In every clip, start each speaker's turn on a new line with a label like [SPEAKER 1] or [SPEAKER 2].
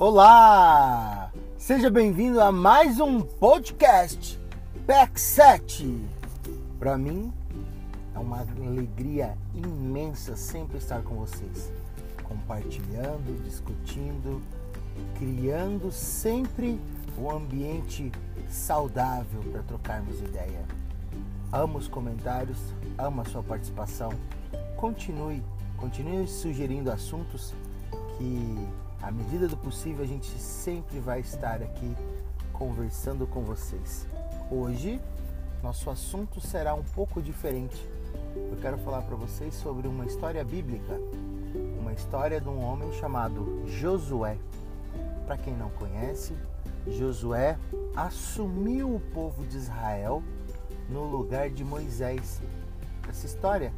[SPEAKER 1] Olá! Seja bem-vindo a mais um podcast PEC 7. Para mim é uma alegria imensa sempre estar com vocês, compartilhando, discutindo, criando sempre um ambiente saudável para trocarmos ideia. Amo os comentários, amo a sua participação. Continue, continue sugerindo assuntos que à medida do possível, a gente sempre vai estar aqui conversando com vocês. Hoje, nosso assunto será um pouco diferente. Eu quero falar para vocês sobre uma história bíblica, uma história de um homem chamado Josué. Para quem não conhece, Josué assumiu o povo de Israel no lugar de Moisés. Essa história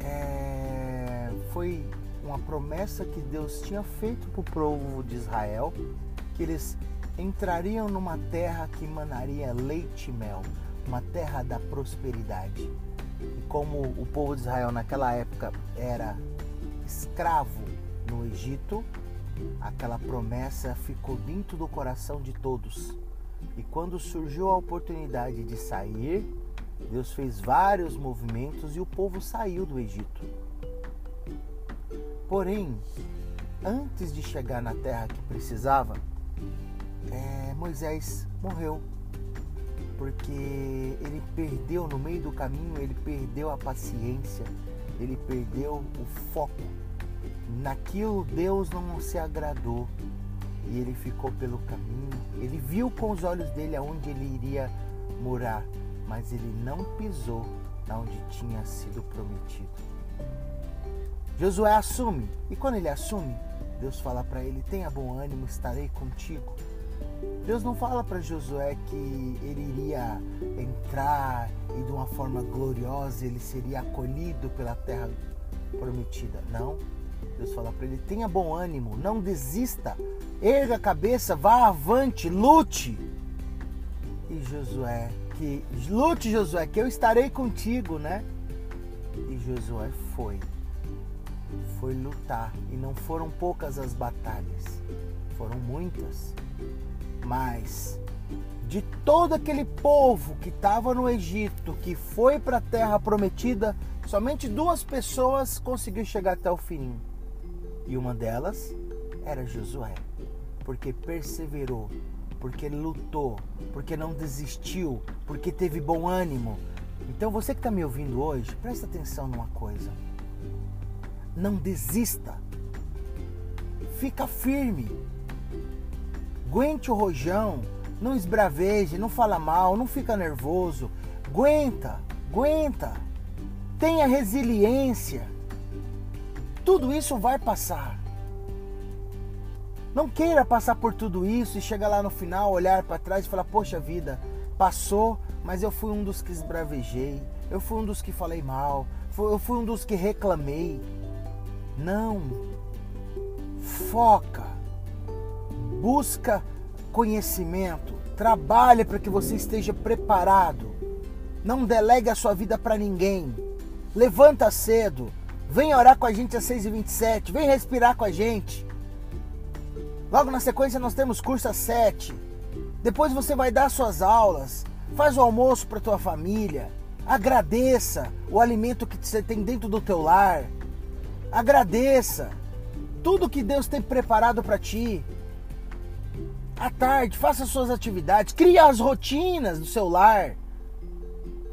[SPEAKER 1] é... foi uma promessa que Deus tinha feito para o povo de Israel, que eles entrariam numa terra que emanaria leite e mel, uma terra da prosperidade. E como o povo de Israel naquela época era escravo no Egito, aquela promessa ficou dentro do coração de todos. E quando surgiu a oportunidade de sair, Deus fez vários movimentos e o povo saiu do Egito. Porém, antes de chegar na terra que precisava, é, Moisés morreu. Porque ele perdeu no meio do caminho, ele perdeu a paciência, ele perdeu o foco. Naquilo Deus não se agradou e ele ficou pelo caminho. Ele viu com os olhos dele aonde ele iria morar, mas ele não pisou na onde tinha sido prometido. Josué assume. E quando ele assume, Deus fala para ele: tenha bom ânimo, estarei contigo. Deus não fala para Josué que ele iria entrar e de uma forma gloriosa ele seria acolhido pela terra prometida. Não. Deus fala para ele: tenha bom ânimo, não desista, erga a cabeça, vá avante, lute. E Josué, que lute, Josué, que eu estarei contigo, né? E Josué foi foi lutar e não foram poucas as batalhas, foram muitas. Mas de todo aquele povo que estava no Egito, que foi para a terra prometida, somente duas pessoas conseguiram chegar até o fim. E uma delas era Josué, porque perseverou, porque lutou, porque não desistiu, porque teve bom ânimo. Então você que está me ouvindo hoje, presta atenção numa coisa não desista. Fica firme. Aguente o rojão. Não esbraveje, não fala mal, não fica nervoso. Aguenta, aguenta. Tenha resiliência. Tudo isso vai passar. Não queira passar por tudo isso e chegar lá no final, olhar para trás e falar: Poxa vida, passou, mas eu fui um dos que esbravejei, eu fui um dos que falei mal, eu fui um dos que reclamei. Não. Foca. Busca conhecimento. Trabalhe para que você esteja preparado. Não delegue a sua vida para ninguém. Levanta cedo. Vem orar com a gente às 6h27. Vem respirar com a gente. Logo na sequência nós temos curso às 7. Depois você vai dar suas aulas. Faz o almoço para tua família. Agradeça o alimento que você tem dentro do teu lar. Agradeça tudo que Deus tem preparado para ti. À tarde, faça suas atividades, crie as rotinas do seu lar.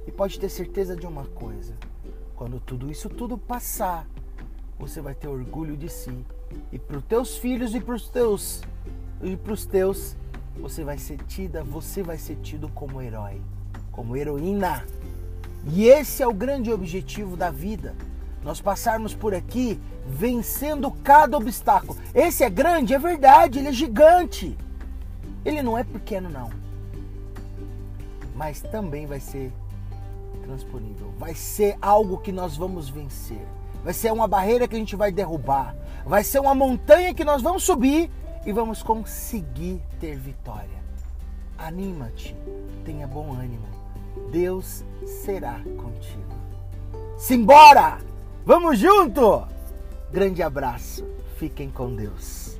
[SPEAKER 1] E pode ter certeza de uma coisa: quando tudo isso tudo passar, você vai ter orgulho de si. E para os teus filhos e para os teus e para os teus, você vai ser tida, você vai ser tido como herói, como heroína. E esse é o grande objetivo da vida nós passarmos por aqui vencendo cada obstáculo. Esse é grande, é verdade, ele é gigante. Ele não é pequeno, não. Mas também vai ser transponível. Vai ser algo que nós vamos vencer. Vai ser uma barreira que a gente vai derrubar. Vai ser uma montanha que nós vamos subir e vamos conseguir ter vitória. Anima-te, tenha bom ânimo. Deus será contigo. Simbora! Vamos junto! Grande abraço. Fiquem com Deus.